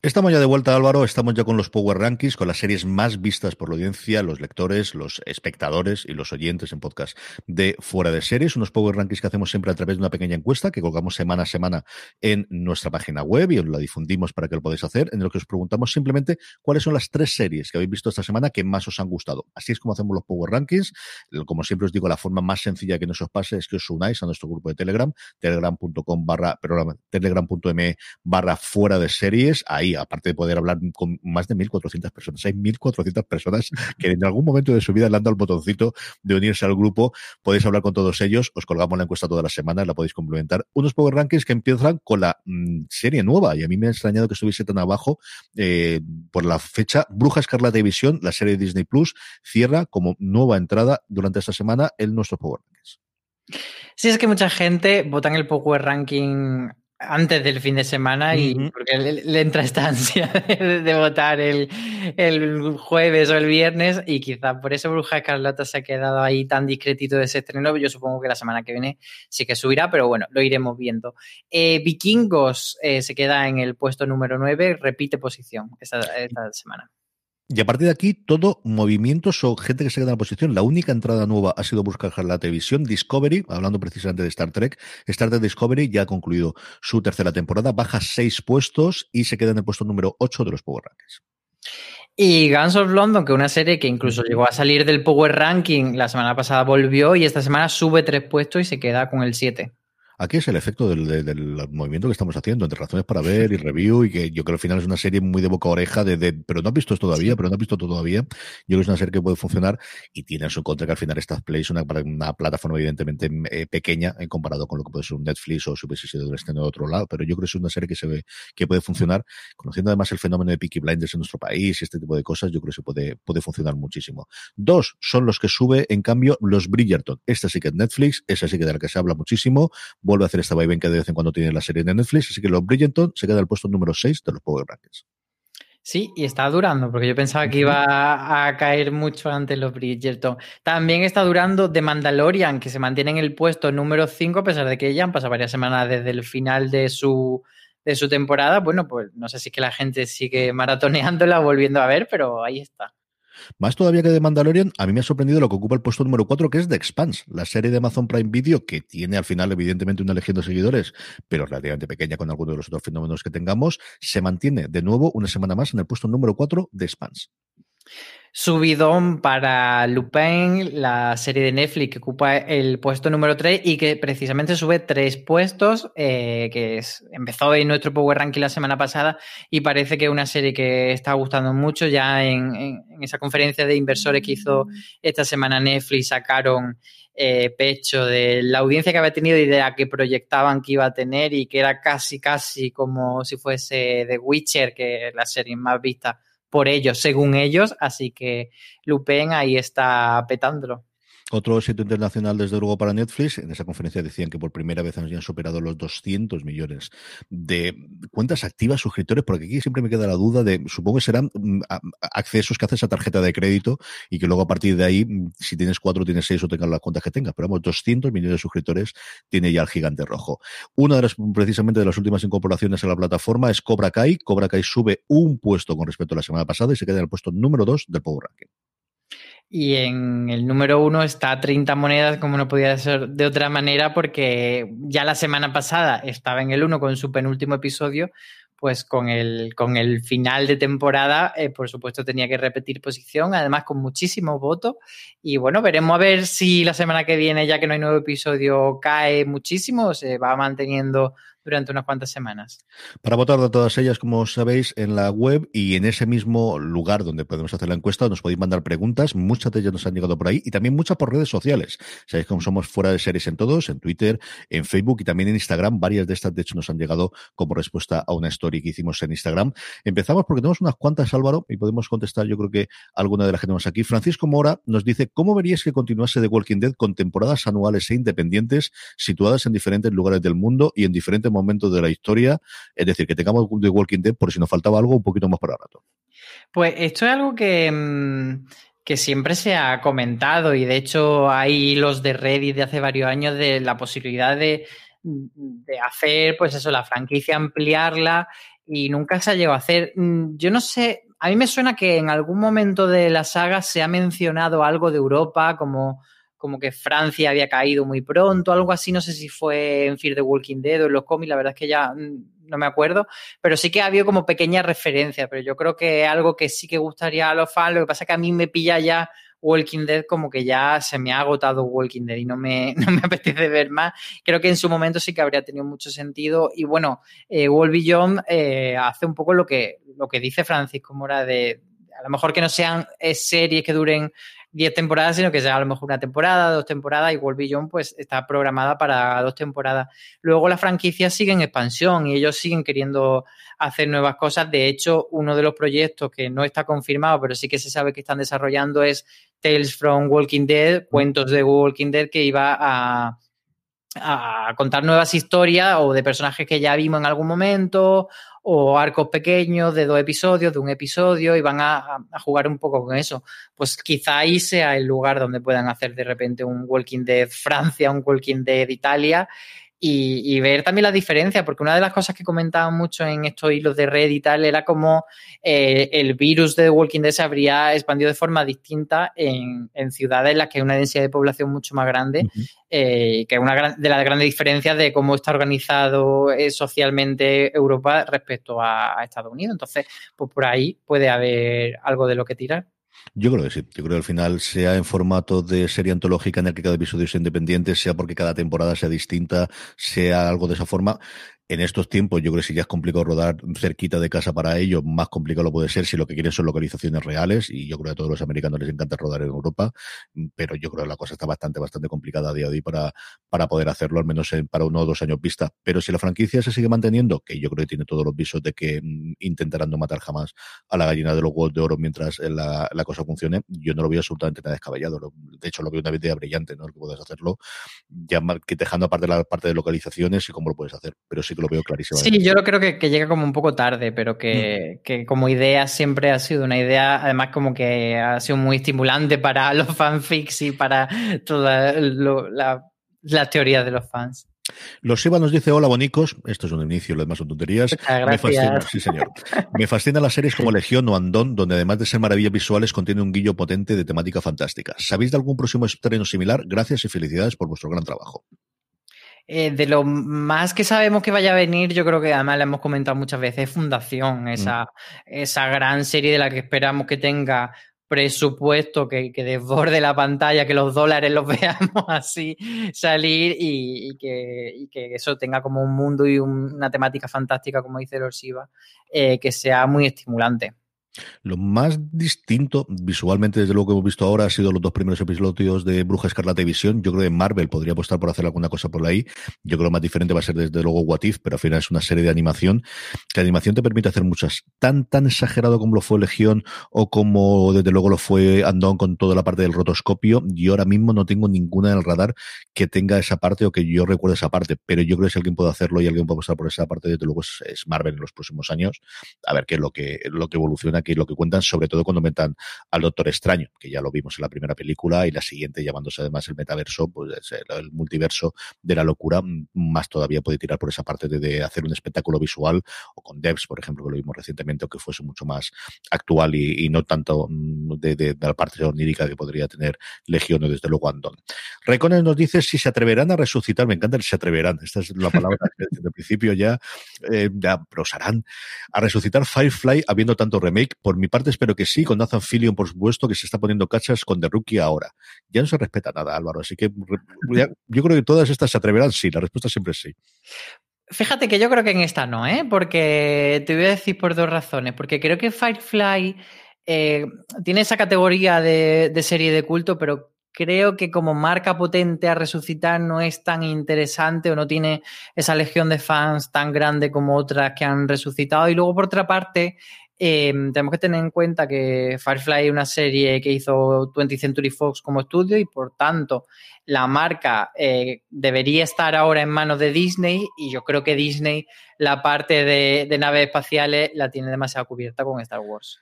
Estamos ya de vuelta, Álvaro. Estamos ya con los Power Rankings, con las series más vistas por la audiencia, los lectores, los espectadores y los oyentes en podcast de Fuera de Series. Unos Power Rankings que hacemos siempre a través de una pequeña encuesta que colgamos semana a semana en nuestra página web y os la difundimos para que lo podáis hacer, en lo que os preguntamos simplemente cuáles son las tres series que habéis visto esta semana que más os han gustado. Así es como hacemos los Power Rankings. Como siempre os digo, la forma más sencilla que nos os pase es que os unáis a nuestro grupo de Telegram, telegram.com barra, telegram.me barra fuera de series. Ahí aparte de poder hablar con más de 1.400 personas, hay 1.400 personas que en algún momento de su vida le han dado el botoncito de unirse al grupo. Podéis hablar con todos ellos, os colgamos la encuesta todas las semanas, la podéis complementar. Unos Power Rankings que empiezan con la mm, serie nueva, y a mí me ha extrañado que estuviese tan abajo eh, por la fecha. Bruja Escarlata y la serie de Disney Plus, cierra como nueva entrada durante esta semana en nuestros Power Rankings. Sí, es que mucha gente vota en el Power Ranking antes del fin de semana y porque le, entra esta ansia de, votar el, jueves o el viernes y quizá por eso Bruja Escarlata se ha quedado ahí tan discretito de ese estreno. Yo supongo que la semana que viene sí que subirá, pero bueno, lo iremos viendo. Eh, Vikingos eh, se queda en el puesto número 9, repite posición esta semana. Y a partir de aquí, todo movimientos o gente que se queda en la posición. La única entrada nueva ha sido buscar la televisión. Discovery, hablando precisamente de Star Trek, Star Trek Discovery ya ha concluido su tercera temporada, baja seis puestos y se queda en el puesto número 8 de los Power Rankings. Y Guns of London, que una serie que incluso llegó a salir del Power Ranking, la semana pasada volvió y esta semana sube tres puestos y se queda con el 7. Aquí es el efecto del, movimiento que estamos haciendo, entre razones para ver y review, y que yo creo que al final es una serie muy de boca a oreja, de, pero no has visto esto todavía, pero no has visto esto todavía. Yo creo que es una serie que puede funcionar y tiene en su contra que al final esta Play es una, una plataforma evidentemente eh, pequeña en comparado con lo que puede ser un Netflix o si hubiese sido de otro lado, pero yo creo que es una serie que se ve que puede funcionar, conociendo además el fenómeno de Peaky Blinders en nuestro país y este tipo de cosas, yo creo que se puede, puede funcionar muchísimo. Dos son los que sube, en cambio, los Bridgerton. Esta sí que es Netflix, esa sí que de la que se habla muchísimo, vuelve a hacer esta vaivén que de vez en cuando tiene la serie de Netflix, así que los Bridgerton se queda el puesto número 6 de los Power Rankings. Sí, y está durando, porque yo pensaba que iba a, caer mucho antes los Bridgerton. También está durando The Mandalorian, que se mantiene en el puesto número 5, a pesar de que ya han pasado varias semanas desde el final de su, de su temporada. Bueno, pues no sé si es que la gente sigue maratoneándola, volviendo a ver, pero ahí está. Más todavía que de Mandalorian, a mí me ha sorprendido lo que ocupa el puesto número 4, que es The Expanse, la serie de Amazon Prime Video, que tiene al final, evidentemente, una legión de seguidores, pero relativamente pequeña con algunos de los otros fenómenos que tengamos, se mantiene de nuevo una semana más en el puesto número 4 de Expanse. Subidón para Lupin, la serie de Netflix que ocupa el puesto número 3 y que precisamente sube tres puestos, eh, que empezó en nuestro Power Ranking la semana pasada y parece que es una serie que está gustando mucho. Ya en, esa conferencia de inversores que hizo esta semana Netflix sacaron eh, pecho de la audiencia que había tenido y de la que proyectaban que iba a tener y que era casi, casi como si fuese The Witcher, que es la serie más vista por ellos, según ellos, así que Lupin ahí está petándolo. Otro éxito internacional, desde luego, para Netflix. En esa conferencia decían que por primera vez han superado los 200 millones de cuentas activas, suscriptores, porque aquí siempre me queda la duda de, supongo que serán mm, accesos que haces a tarjeta de crédito y que luego a partir de ahí, mm, si tienes cuatro, tienes seis o tengas las cuentas que tengas. Pero vamos, 200 millones de suscriptores tiene ya el gigante rojo. Una de las, precisamente, de las últimas incorporaciones a la plataforma es Cobra Kai. Cobra Kai sube un puesto con respecto a la semana pasada y se queda en el puesto número dos del Power Ranking. Y en el número uno está 30 monedas, como no podía ser de otra manera, porque ya la semana pasada estaba en el uno con su penúltimo episodio, pues con el, con el final de temporada, eh, por supuesto, tenía que repetir posición, además con muchísimos votos. Y bueno, veremos a ver si la semana que viene, ya que no hay nuevo episodio, cae muchísimo se va manteniendo durante unas cuantas semanas. Para votar de todas ellas, como sabéis, en la web y en ese mismo lugar donde podemos hacer la encuesta, nos podéis mandar preguntas. Muchas de ellas nos han llegado por ahí y también muchas por redes sociales. Sabéis cómo somos fuera de series en todos, en Twitter, en Facebook y también en Instagram. Varias de estas, de hecho, nos han llegado como respuesta a una story que hicimos en Instagram. Empezamos porque tenemos unas cuantas, Álvaro, y podemos contestar, yo creo que alguna de las que tenemos aquí. Francisco Mora nos dice, ¿cómo veríais que continuase The Walking Dead con temporadas anuales e independientes situadas en diferentes lugares del mundo y en diferentes momentos de la historia, es decir, que tengamos The Walking Dead por si nos faltaba algo un poquito más para rato. Pues esto es algo que, mm, que siempre se ha comentado y de hecho hay los de Reddit de hace varios años de la posibilidad de, de hacer, pues eso, la franquicia, ampliarla y nunca se ha llegado a hacer. Mm, yo no sé, a mí me suena que en algún momento de la saga se ha mencionado algo de Europa, como, como que Francia había caído muy pronto, algo así, no sé si fue en Fear the Walking Dead o en los cómics, la verdad es que ya mm, no me acuerdo, pero sí que ha habido como pequeñas referencias, pero yo creo que algo que sí que gustaría a los fans, lo que pasa es que a mí me pilla ya Walking Dead como que ya se me ha agotado Walking Dead y no me, no me apetece ver más. Creo que en su momento sí que habría tenido mucho sentido. Y bueno, eh, Wall Beyond eh, hace un poco lo que, lo que dice Francisco Mora de a lo mejor que no sean eh, series que duren 10 temporadas, sino que sea a lo mejor una temporada, dos temporadas, y World pues está programada para dos temporadas. Luego la franquicia sigue en expansión y ellos siguen queriendo hacer nuevas cosas. De hecho, uno de los proyectos que no está confirmado, pero sí que se sabe que están desarrollando es Tales from Walking Dead, cuentos de Walking Dead que iba a a contar nuevas historias o de personajes que ya vimos en algún momento o arcos pequeños de dos episodios, de un episodio y van a, jugar un poco con eso. Pues quizá ahí sea el lugar donde puedan hacer de repente un Walking Dead Francia, un Walking Dead Italia y, ver también la diferencia, porque una de las cosas que comentaban mucho en estos hilos de red y tal era como eh, el virus de Walking Dead se habría expandido de forma distinta en, ciudades en las que hay una densidad de población mucho más grande, eh, que es una de las grandes diferencias de cómo está organizado eh, socialmente Europa respecto a, a Estados Unidos. Entonces, pues por ahí puede haber algo de lo que tirar. Yo creo que sí. Yo creo que al final, sea en formato de serie antológica en el que cada episodio sea independiente, sea porque cada temporada sea distinta, sea algo de esa forma, en estos tiempos, yo creo que si ya es complicado rodar cerquita de casa para ellos, más complicado lo puede ser si lo que quieren son localizaciones reales. Y yo creo que a todos los americanos les encanta rodar en Europa, pero yo creo que la cosa está bastante, bastante complicada a día de hoy para, para poder hacerlo, al menos para uno o dos años vista. Pero si la franquicia se sigue manteniendo, que yo creo que tiene todos los visos de que mm, intentarán no matar jamás a la gallina de los huevos de oro mientras la, la cosa funcione, yo no lo veo absolutamente nada descabellado. De hecho, lo veo una idea brillante, ¿no? Que puedes hacerlo, ya que dejando aparte la parte de localizaciones y cómo lo puedes hacer. Pero sí lo veo clarísimo. Sí, yo creo que, que, llega como un poco tarde, pero que, mm. que, como idea siempre ha sido una idea, además como que ha sido muy estimulante para los fanfics y para todas las la teorías de los fans. Los Shiva nos dice, hola bonicos, esto es un inicio, lo demás son tonterías. Me fascina, sí señor. Me fascinan las series como Legión o Andón, donde además de ser maravillas visuales, contiene un guillo potente de temática fantástica. ¿Sabéis de algún próximo estreno similar? Gracias y felicidades por vuestro gran trabajo. Eh, de lo más que sabemos que vaya a venir, yo creo que además le hemos comentado muchas veces, Fundación, mm. esa, esa gran serie de la que esperamos que tenga presupuesto que, que, desborde la pantalla, que los dólares los veamos así salir y, que, que, eso tenga como un mundo y una temática fantástica, como dice Lorsiva, eh, que sea muy estimulante. Lo más distinto visualmente, desde luego que hemos visto ahora, ha sido los dos primeros episodios de Bruja Escarlata y Visión. Yo creo que Marvel podría apostar por hacer alguna cosa por ahí. Yo creo que lo más diferente va a ser desde luego What If, pero al final es una serie de animación. La animación te permite hacer muchas. Tan, tan exagerado como lo fue Legión o como desde luego lo fue Andon con toda la parte del rotoscopio. Yo ahora mismo no tengo ninguna en el radar que tenga esa parte o que yo recuerde esa parte. Pero yo creo que si alguien puede hacerlo y alguien puede apostar por esa parte, desde luego es Marvel en los próximos años. A ver qué es lo que, lo que evoluciona y lo que cuentan, sobre todo cuando metan al Doctor Extraño, que ya lo vimos en la primera película, y la siguiente, llamándose además el metaverso, pues el, multiverso de la locura, más todavía puede tirar por esa parte de, hacer un espectáculo visual, o con Devs, por ejemplo, que lo vimos recientemente, o que fuese mucho más actual y, no tanto de, la parte onírica que podría tener Legión o desde luego Andon. Recones nos dice si se atreverán a resucitar, me encanta el se atreverán, esta es la palabra que desde el principio ya, eh, ya prosarán, a resucitar Firefly habiendo tanto remake, por mi parte espero que sí, con Nathan Fillion, por supuesto, que se está poniendo cachas con The Rookie ahora. Ya no se respeta nada, Álvaro, así que yo creo que todas estas se atreverán, sí, la respuesta siempre es sí. Fíjate que yo creo que en esta no, ¿eh? Porque te voy a decir por dos razones. Porque creo que Firefly eh, tiene esa categoría de, de, serie de culto, pero creo que como marca potente a resucitar no es tan interesante o no tiene esa legión de fans tan grande como otras que han resucitado. Y luego, por otra parte, eh, tenemos que tener en cuenta que Firefly es una serie que hizo 20th Century Fox como estudio y por tanto la marca eh, debería estar ahora en manos de Disney y yo creo que Disney la parte de, de naves espaciales la tiene demasiado cubierta con Star Wars.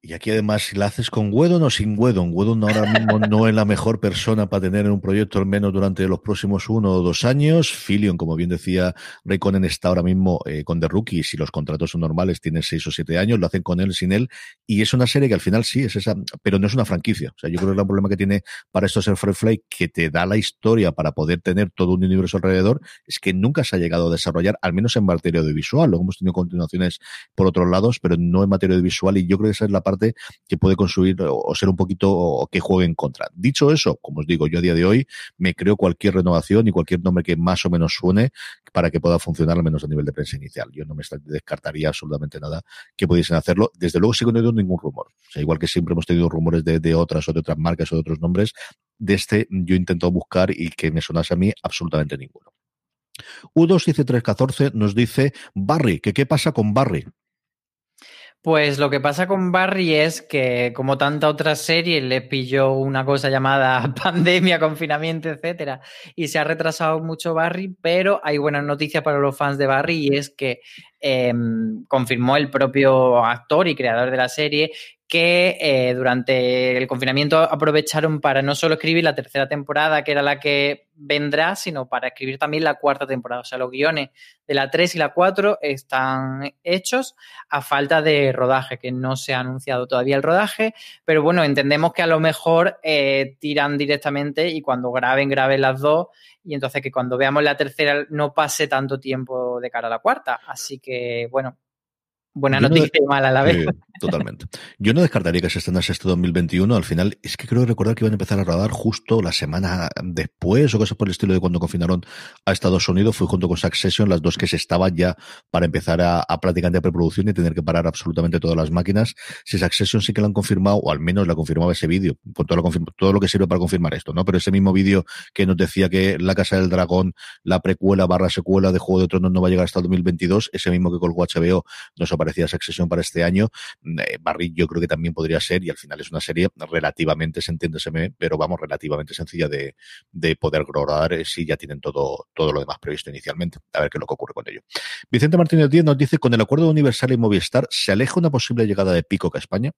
Y aquí además, si la haces con Wedon o sin Wedon, Wedon ahora mismo no es la mejor persona para tener en un proyecto al menos durante los próximos uno o dos años. Filion, como bien decía Rayconen, está ahora mismo eh, con The Rookie. Si los contratos son normales, tiene seis o siete años, lo hacen con él, sin él. Y es una serie que al final sí es esa, pero no es una franquicia. O sea, yo creo que el problema que tiene para esto ser Free Fly, que te da la historia para poder tener todo un universo alrededor, es que nunca se ha llegado a desarrollar, al menos en materia audiovisual. Luego hemos tenido continuaciones por otros lados, pero no en materia audiovisual. Y yo creo que esa es la parte que puede construir o ser un poquito o que juegue en contra. Dicho eso, como os digo, yo a día de hoy me creo cualquier renovación y cualquier nombre que más o menos suene para que pueda funcionar al menos a nivel de prensa inicial. Yo no me descartaría absolutamente nada que pudiesen hacerlo. Desde luego, sigo no tenido ningún rumor. O sea, igual que siempre hemos tenido rumores de, otras o de otras marcas o de otros nombres, de este yo intento buscar y que me sonase a mí absolutamente ninguno. U2 nos dice Barry, que qué pasa con Barry. Pues lo que pasa con Barry es que, como tanta otra serie, le pilló una cosa llamada pandemia, confinamiento, etcétera, y se ha retrasado mucho Barry, pero hay buenas noticias para los fans de Barry y es que eh, confirmó el propio actor y creador de la serie que eh, durante el confinamiento aprovecharon para no solo escribir la tercera temporada, que era la que vendrá, sino para escribir también la cuarta temporada. O sea, los guiones de la 3 y la 4 están hechos a falta de rodaje, que no se ha anunciado todavía el rodaje, pero bueno, entendemos que a lo mejor eh, tiran directamente y cuando graben, graben las dos y entonces que cuando veamos la tercera no pase tanto tiempo de cara a la cuarta. Así que, bueno, Buena noticia y mala a la vez. totalmente. Yo no descartaría que se estrenase este 2021. Al final, es que creo recordar que iban a empezar a rodar justo la semana después o cosas por el estilo de cuando confinaron a Estados Unidos. Fue junto con Succession las dos que se estaban ya para empezar a, a prácticamente a preproducción y tener que parar absolutamente todas las máquinas. Si Succession sí que lo han confirmado, o al menos la confirmaba ese vídeo, con todo lo, todo lo que sirve para confirmar esto, ¿no? Pero ese mismo vídeo que nos decía que La Casa del Dragón, la precuela barra secuela de Juego de Tronos no va a llegar hasta el 2022, ese mismo que colgó HBO nos parecía Succession para este año, eh, Barry yo creo que también podría ser, y al final es una serie relativamente, se pero vamos, relativamente sencilla de, de poder rodar eh, si ya tienen todo, todo lo demás previsto inicialmente. A ver qué es lo que ocurre con ello. Vicente Martínez Díaz nos dice, con el acuerdo de Universal y Movistar, ¿se aleja una posible llegada de Pico a España?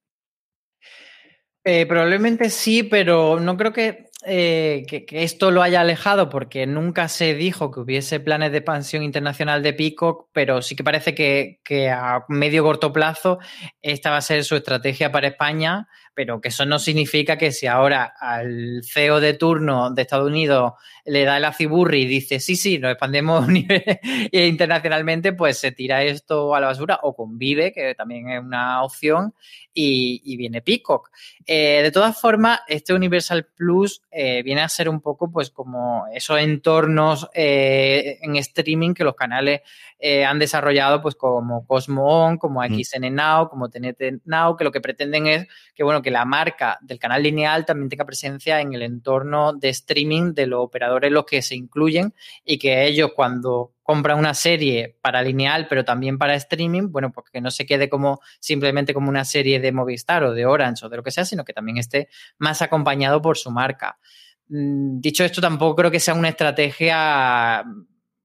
Eh, probablemente sí, pero no creo que eh, que, esto lo haya alejado porque nunca se dijo que hubiese planes de expansión internacional de Peacock, pero sí que parece que, que, a medio corto plazo esta va a ser su estrategia para España, pero que eso no significa que si ahora al CEO de turno de Estados Unidos le da el aciburri y dice sí, sí, nos expandemos internacionalmente, pues se tira esto a la basura o convive, que también es una opción, y, y viene Peacock. Eh, de todas formas, este Universal Plus eh, viene a ser un poco pues como esos entornos eh, en streaming que los canales eh, han desarrollado pues como Cosmo On, como XN Now, como TNT Now, que lo que pretenden es que bueno que la marca del canal lineal también tenga presencia en el entorno de streaming de los operadores los que se incluyen y que ellos cuando compran una serie para lineal, pero también para streaming, bueno, pues que no se quede como simplemente como una serie de Movistar o de Orange o de lo que sea, sino que también esté más acompañado por su marca. Mm, dicho esto, tampoco creo que sea una estrategia,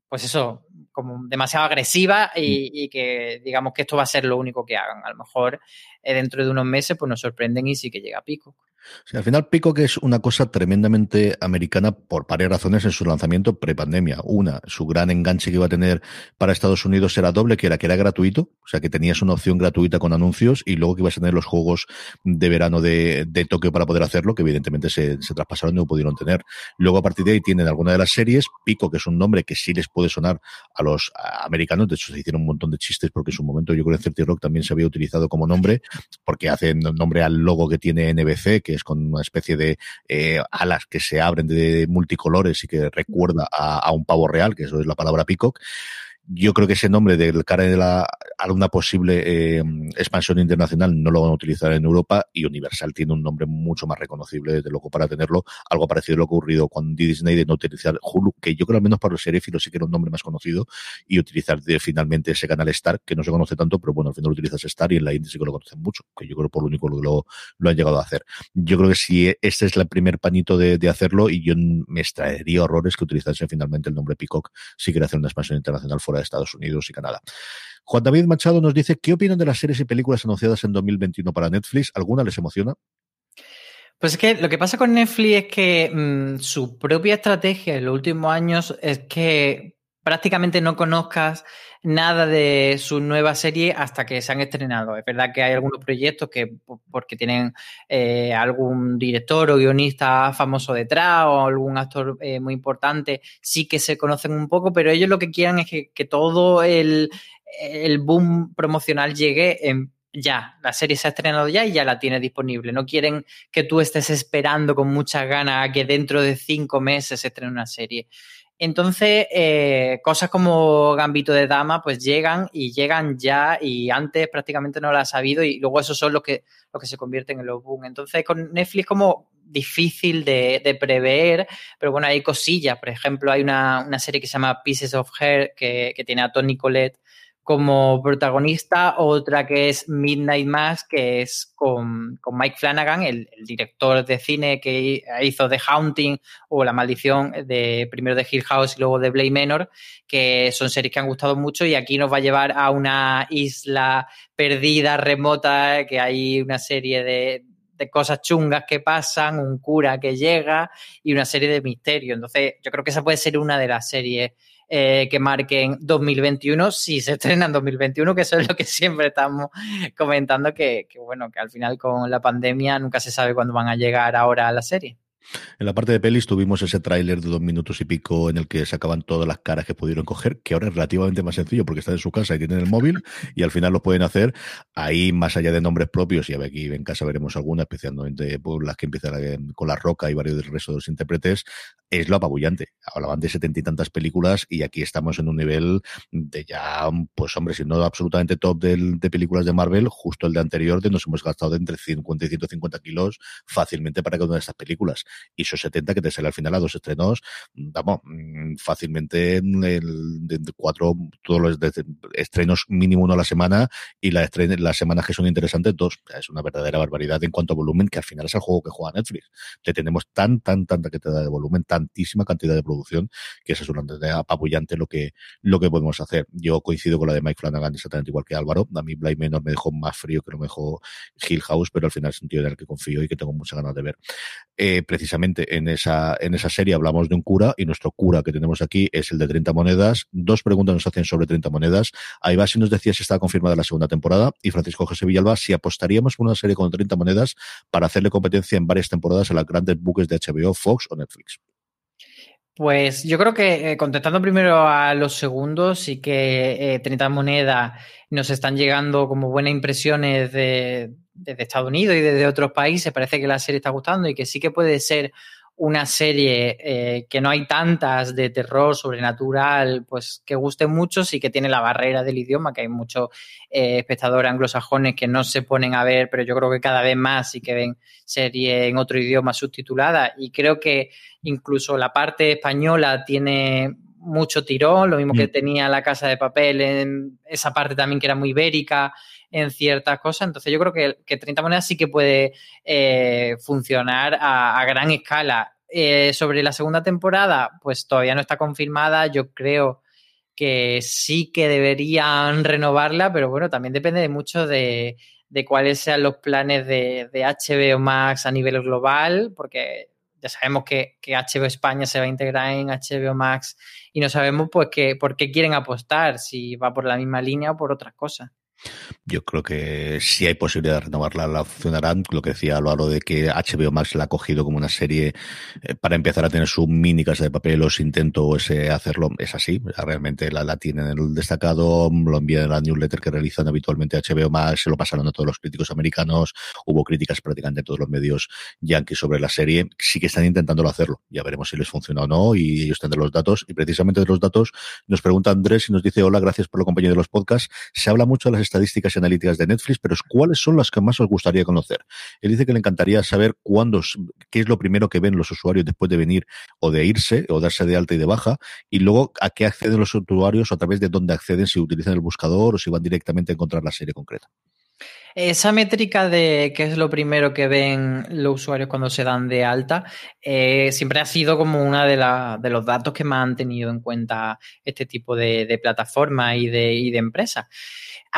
pues eso, como demasiado agresiva y, y, que digamos que esto va a ser lo único que hagan. A lo mejor eh, dentro de unos meses pues nos sorprenden y sí que llega a pico. Sí, al final Pico que es una cosa tremendamente americana por varias razones en su lanzamiento prepandemia. Una, su gran enganche que iba a tener para Estados Unidos era doble, que era que era gratuito, o sea que tenías una opción gratuita con anuncios y luego que ibas a tener los juegos de verano de, de Tokio para poder hacerlo, que evidentemente se, se traspasaron y no pudieron tener. Luego a partir de ahí tienen alguna de las series, Pico, que es un nombre que sí les puede sonar a los americanos, de hecho se hicieron un montón de chistes porque en su momento yo creo que Certi Rock también se había utilizado como nombre, porque hacen nombre al logo que tiene NBC, que es con una especie de eh, alas que se abren de multicolores y que recuerda a, a, un pavo real, que eso es la palabra peacock. Yo creo que ese nombre del cara de la, a una posible eh, expansión internacional no lo van a utilizar en Europa y Universal tiene un nombre mucho más reconocible, desde luego, para tenerlo. Algo parecido a lo ocurrido con Disney de no utilizar Hulu, que yo creo al menos para los seréfilos sí que era un nombre más conocido, y utilizar finalmente ese canal Star, que no se conoce tanto, pero bueno, al final utilizas Star y en la India sí que lo conocen mucho, que yo creo por lo único lo, lo, lo han llegado a hacer. Yo creo que si este es el primer pañito de, de hacerlo y yo me extraería horrores que utilizase finalmente el nombre Peacock si quiere hacer una expansión internacional fuera de Estados Unidos y Canadá. Juan David Machado nos dice, ¿qué opinan de las series y películas anunciadas en 2021 para Netflix? ¿Alguna les emociona? Pues es que lo que pasa con Netflix es que mm, su propia estrategia en los últimos años es que prácticamente no conozcas nada de su nueva serie hasta que se han estrenado. Es verdad que hay algunos proyectos que, porque tienen eh, algún director o guionista famoso detrás o algún actor eh, muy importante, sí que se conocen un poco, pero ellos lo que quieren es que, que todo el, el boom promocional llegue en ya, la serie se ha estrenado ya y ya la tiene disponible. No quieren que tú estés esperando con muchas ganas a que dentro de cinco meses se estrene una serie. Entonces, eh, cosas como Gambito de Dama, pues llegan y llegan ya y antes prácticamente no lo ha sabido y luego esos son los que, los que se convierten en los boom. Entonces, con Netflix como difícil de, prever, pero bueno, hay cosillas. Por ejemplo, hay una, una, serie que se llama Pieces of Hair que, que tiene a Tony Collette como protagonista, otra que es Midnight Mass, que es con, Mike Flanagan, el, director de cine que hizo The Haunting o La Maldición de primero de Hill House y luego de Blade Manor, que son series que han gustado mucho y aquí nos va a llevar a una isla perdida, remota, que hay una serie de, de cosas chungas que pasan, un cura que llega y una serie de misterios. Entonces, yo creo que esa puede ser una de las series eh, que marquen 2021 si se estrena en 2021, que eso es lo que siempre estamos comentando, que, que bueno, que al final con la pandemia nunca se sabe cuándo van a llegar ahora a la serie. En la parte de pelis tuvimos ese tráiler de dos minutos y pico en el que sacaban todas las caras que pudieron coger, que ahora es relativamente más sencillo porque están en su casa y tienen el móvil y al final lo pueden hacer. Ahí, más allá de nombres propios, y aquí en casa veremos alguna, especialmente por las que empiezan con La Roca y varios del resto de los intérpretes, es lo apabullante. Hablaban de setenta y tantas películas y aquí estamos en un nivel de ya, pues hombre, si no absolutamente top de películas de Marvel, justo el de anterior, de nos hemos gastado de entre 50 y 150 kilos fácilmente para cada una de estas películas y esos 70 que te sale al final a dos estrenos, vamos, mm, fácilmente en el, de, cuatro, todos los estrenos mínimo uno a la semana y las, semanas que son interesantes, dos. Es una verdadera barbaridad en cuanto a volumen, que al final es el juego que juega Netflix. Te tenemos tan, tan, tanta cantidad de volumen, tantísima cantidad de producción, que eso es una apabullante lo que, lo que podemos hacer. Yo coincido con la de Mike Flanagan exactamente igual que Álvaro. A mí Blind Menor me dejó más frío que no me dejó Hill House, pero al final es un tío en el que confío y que tengo muchas ganas de ver. Eh, en esa, en esa serie hablamos de un cura y nuestro cura que tenemos aquí es el de 30 monedas. Dos preguntas nos hacen sobre 30 monedas. Va si nos decía si está confirmada la segunda temporada y Francisco José Villalba si apostaríamos por una serie con 30 monedas para hacerle competencia en varias temporadas a las grandes buques de HBO, Fox o Netflix. Pues yo creo que eh, contestando primero a los segundos, sí que 30 eh, monedas nos están llegando como buenas impresiones de, desde Estados Unidos y desde otros países, parece que la serie está gustando y que sí que puede ser una serie eh, que no hay tantas de terror sobrenatural, pues que guste mucho, sí que tiene la barrera del idioma, que hay muchos eh, espectadores anglosajones que no se ponen a ver, pero yo creo que cada vez más sí que ven serie en otro idioma subtitulada y creo que incluso la parte española tiene mucho tirón, lo mismo que mm. tenía la casa de papel, en esa parte también que era muy ibérica en ciertas cosas. Entonces yo creo que, que 30 monedas sí que puede eh, funcionar a, gran escala. Eh, sobre la segunda temporada, pues todavía no está confirmada. Yo creo que sí que deberían renovarla, pero bueno, también depende de mucho de, de cuáles sean los planes de, de HBO Max a nivel global, porque ya sabemos que, que, HBO España se va a integrar en HBO Max y no sabemos pues que, por qué quieren apostar, si va por la misma línea o por otras cosas. Yo creo que si hay posibilidad de renovarla, la funcionarán. Lo que decía Álvaro de que HBO Max la ha cogido como una serie eh, para empezar a tener su mini casa de papel, os intento ese hacerlo, es así. Realmente la, la tienen en el destacado, lo envían en la newsletter que realizan habitualmente HBO Max, se lo pasaron a todos los críticos americanos, hubo críticas prácticamente en todos los medios yankees sobre la serie. Sí que están intentándolo hacerlo. Ya veremos si les funciona o no y ellos tendrán los datos. Y precisamente de los datos nos pregunta Andrés y nos dice, hola, gracias por la compañía de los podcasts. Se habla mucho de las estadísticas y analíticas de Netflix, pero ¿cuáles son las que más os gustaría conocer? Él dice que le encantaría saber cuándo, qué es lo primero que ven los usuarios después de venir o de irse o darse de alta y de baja, y luego a qué acceden los usuarios o a través de dónde acceden, si utilizan el buscador o si van directamente a encontrar la serie concreta. Esa métrica de qué es lo primero que ven los usuarios cuando se dan de alta, eh, siempre ha sido como uno de, de, los datos que más han tenido en cuenta este tipo de, de plataformas y de, y de empresas.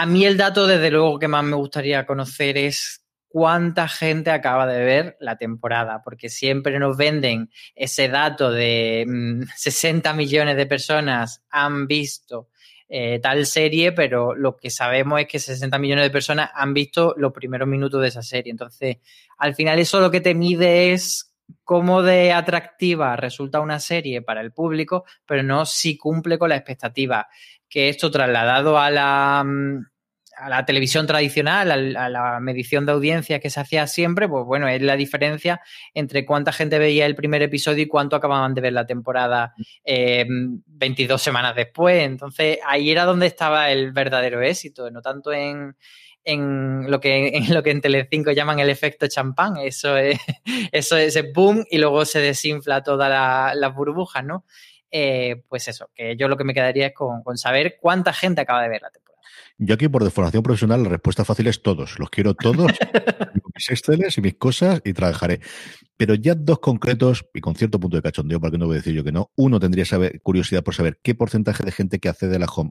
A mí el dato, desde luego, que más me gustaría conocer es cuánta gente acaba de ver la temporada, porque siempre nos venden ese dato de 60 mm, millones de personas han visto eh, tal serie, pero lo que sabemos es que 60 millones de personas han visto los primeros minutos de esa serie. Entonces, al final eso lo que te mide es cómo de atractiva resulta una serie para el público, pero no si cumple con la expectativa. Que esto trasladado a la mm, a la televisión tradicional, a la medición de audiencia que se hacía siempre, pues bueno, es la diferencia entre cuánta gente veía el primer episodio y cuánto acababan de ver la temporada 22 semanas después. Entonces, ahí era donde estaba el verdadero éxito, no tanto en, lo que en lo que en Telecinco llaman el efecto champán. Eso es, eso es ese boom y luego se desinfla toda la, las burbujas, ¿no? Eh, pues eso, que yo lo que me quedaría es con, con saber cuánta gente acaba de ver la temporada. Yo aquí por deformación profesional la respuesta fácil es todos. Los quiero todos, mis Exceles y mis cosas y trabajaré. Pero ya dos concretos y con cierto punto de cachondeo, para que no voy a decir yo que no. Uno tendría saber, curiosidad por saber qué porcentaje de gente que accede a la home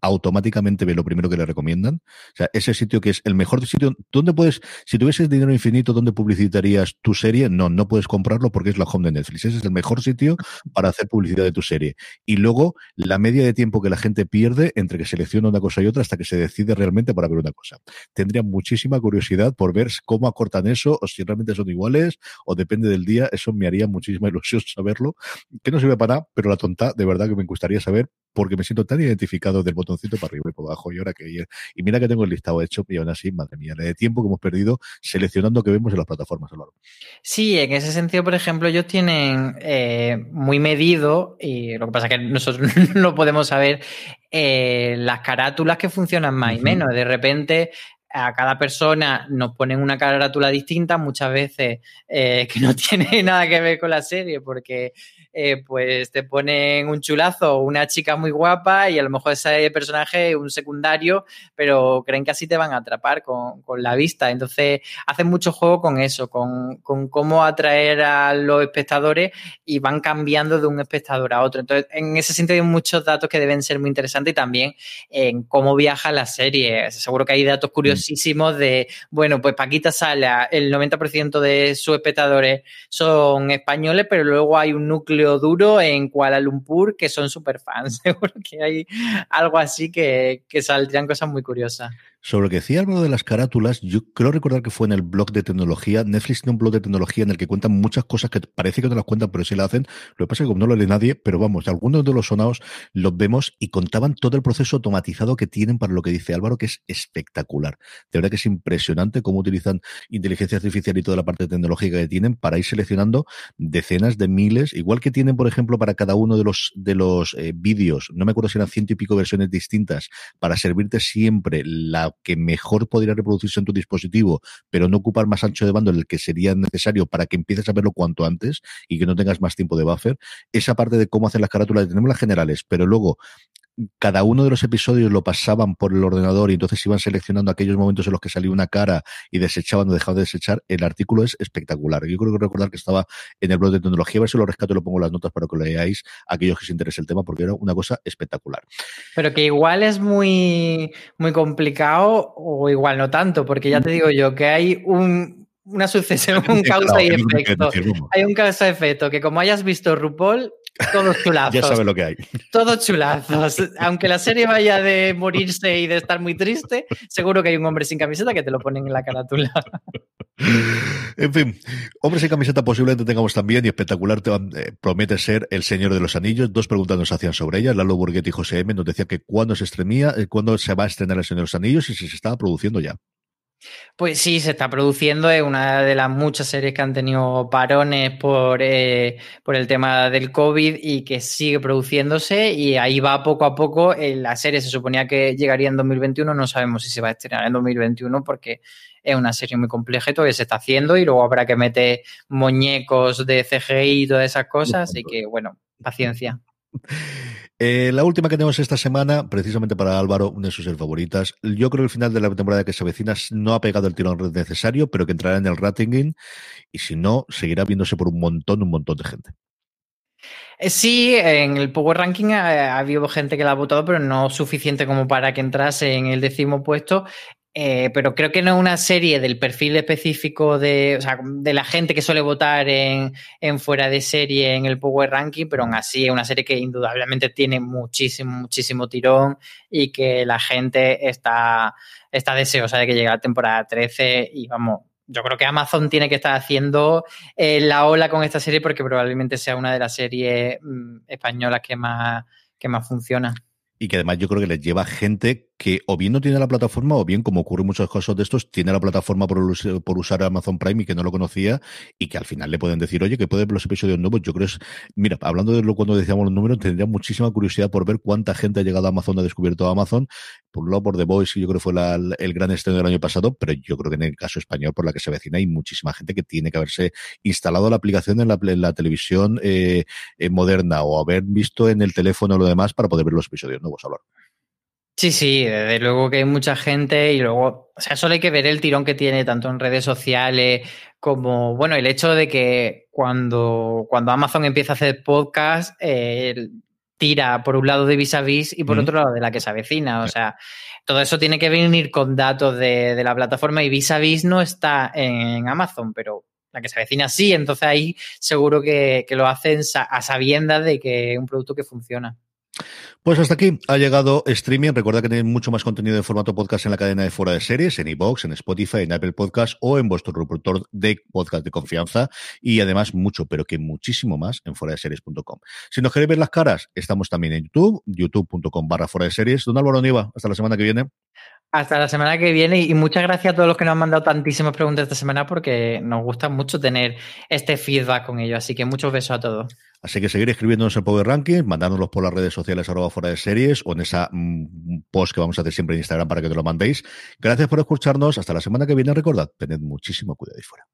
automáticamente ve lo primero que le recomiendan. O sea, ese sitio que es el mejor sitio, ¿dónde puedes, si tuvieses dinero infinito, ¿dónde publicitarías tu serie? No, no puedes comprarlo porque es la home de Netflix. Ese es el mejor sitio para hacer publicidad de tu serie. Y luego, la media de tiempo que la gente pierde entre que selecciona una cosa y otra hasta que se decide realmente para ver una cosa. Tendría muchísima curiosidad por ver cómo acortan eso, o si realmente son iguales, o depende del día. Eso me haría muchísima ilusión saberlo. Que no sirve para nada, pero la tonta, de verdad que me gustaría saber porque me siento tan identificado del botoncito para arriba y para abajo y ahora que y mira que tengo el listado hecho y aún así, madre mía, de tiempo que hemos perdido seleccionando que vemos en las plataformas, Álvaro. Sí, en ese sentido, por ejemplo, ellos tienen eh, muy medido y lo que pasa es que nosotros no podemos saber eh, las carátulas que funcionan más y menos. De repente a cada persona nos ponen una carátula distinta, muchas veces eh, que no tiene nada que ver con la serie, porque eh, pues te ponen un chulazo, una chica muy guapa y a lo mejor ese personaje es un secundario, pero creen que así te van a atrapar con, la vista. Entonces hacen mucho juego con eso, con, cómo atraer a los espectadores y van cambiando de un espectador a otro. Entonces, en ese sentido hay muchos datos que deben ser muy interesantes y también en cómo viaja la serie. Seguro que hay datos de, bueno, pues Paquita Sala, el 90% de sus espectadores son españoles, pero luego hay un núcleo duro en Kuala Lumpur que son super fans. Seguro que hay algo así que, que saldrían cosas muy curiosas. Sobre lo que decía algo de las carátulas, yo creo recordar que fue en el blog de tecnología. Netflix tiene un blog de tecnología en el que cuentan muchas cosas que parece que no las cuentan, pero sí la hacen. Lo que pasa es que como no lo lee nadie, pero vamos, algunos de los sonados los vemos y contaban todo el proceso automatizado que tienen para lo que dice Álvaro, que es espectacular. De verdad que es impresionante cómo utilizan inteligencia artificial y toda la parte tecnológica que tienen para ir seleccionando decenas de miles, igual que tienen, por ejemplo, para cada uno de los, de los eh, vídeos, no me acuerdo si eran ciento y pico versiones distintas, para servirte siempre la que mejor podría reproducirse en tu dispositivo, pero no ocupar más ancho de bando en el que sería necesario para que empieces a verlo cuanto antes y que no tengas más tiempo de buffer. Esa parte de cómo hacer las carátulas, tenemos las generales, pero luego cada uno de los episodios lo pasaban por el ordenador y entonces iban seleccionando aquellos momentos en los que salía una cara y desechaban o dejaban de desechar. El artículo es espectacular. Yo creo que recordar que estaba en el blog de tecnología. A ver si lo rescato y lo pongo en las notas para que lo leáis a aquellos que os interese el tema porque era una cosa espectacular. Pero que igual es muy, muy complicado o igual no tanto, porque ya te digo yo que hay un, una sucesión, un causa y efecto. Hay un causa y efecto, que como hayas visto RuPaul, todos chulazos. ya sabes lo que hay. Todos chulazos. Aunque la serie vaya de morirse y de estar muy triste, seguro que hay un hombre sin camiseta que te lo ponen en la carátula. en fin, hombres sin camiseta posiblemente tengamos también y espectacular eh, promete ser El Señor de los Anillos. Dos preguntas nos hacían sobre ella. Lalo Burguetti y José M. nos decía que cuándo se estremía, eh, cuándo se va a estrenar El Señor de los Anillos y si se estaba produciendo ya. Pues sí, se está produciendo, es una de las muchas series que han tenido parones por, eh, por el tema del COVID y que sigue produciéndose y ahí va poco a poco. Eh, la serie se suponía que llegaría en 2021, no sabemos si se va a estrenar en 2021 porque es una serie muy compleja y todavía se está haciendo y luego habrá que meter muñecos de CGI y todas esas cosas, así que bueno, paciencia. Eh, la última que tenemos esta semana, precisamente para Álvaro, una de sus favoritas. Yo creo que el final de la temporada que se avecina no ha pegado el tirón necesario, pero que entrará en el rating y si no, seguirá viéndose por un montón, un montón de gente. Eh, sí, en el Power Ranking ha, habido gente que la ha votado, pero no suficiente como para que entrase en el décimo puesto. Eh, pero creo que no es una serie del perfil específico de, o sea, de la gente que suele votar en, en, fuera de serie en el Power Ranking, pero aún así es una serie que indudablemente tiene muchísimo, muchísimo tirón y que la gente está, está deseosa de que llegue la temporada 13 y vamos, yo creo que Amazon tiene que estar haciendo eh, la ola con esta serie porque probablemente sea una de las series mm, españolas que más, que más funciona. Y que además yo creo que les lleva gente que o bien no tiene la plataforma o bien, como ocurre en muchos casos de estos, tiene la plataforma por, usar Amazon Prime y que no lo conocía y que al final le pueden decir, oye, que puede ver los episodios nuevos. Yo creo es, mira, hablando de lo cuando decíamos los números, tendría muchísima curiosidad por ver cuánta gente ha llegado a Amazon, ha descubierto Amazon. Por un lado, por The Voice, yo creo que fue el gran estreno del año pasado, pero yo creo que en el caso español, por la que se vecina, hay muchísima gente que tiene que haberse instalado la aplicación en la, televisión eh, eh, moderna o haber visto en el teléfono lo demás para poder ver los episodios nuevos. Hablar. Sí, sí, desde luego que hay mucha gente y luego, o sea, solo hay que ver el tirón que tiene tanto en redes sociales como, bueno, el hecho de que cuando, cuando Amazon empieza a hacer podcast, eh, tira por un lado de vis a vis y por otro lado de la que se avecina. O sea, todo eso tiene que venir con datos de, la plataforma y vis a vis no está en Amazon, pero la que se avecina sí, entonces ahí seguro que, que lo hacen a sabiendas de que es un producto que funciona. Pues hasta aquí ha llegado streaming. Recuerda que tenéis mucho más contenido en formato podcast en la cadena de fuera de series, en iBox, en Spotify, en Apple Podcast o en vuestro reproductor de podcast de confianza. Y además mucho, pero que muchísimo más en fuera de series.com. Si nos queréis ver las caras, estamos también en YouTube, youtube.com barra fuera de series. Don Álvaro Niva, hasta la semana que viene. Hasta la semana que viene y muchas gracias a todos los que nos han mandado tantísimas preguntas esta semana porque nos gusta mucho tener este feedback con ellos. Así que muchos besos a todos. Así que seguir escribiéndonos el Power Ranking, mandándolos por las redes sociales arroba fuera de series o en esa mm, post que vamos a hacer siempre en Instagram para que te lo mandéis. Gracias por escucharnos. Hasta la semana que viene. Recordad, tened muchísimo cuidado ahí fuera.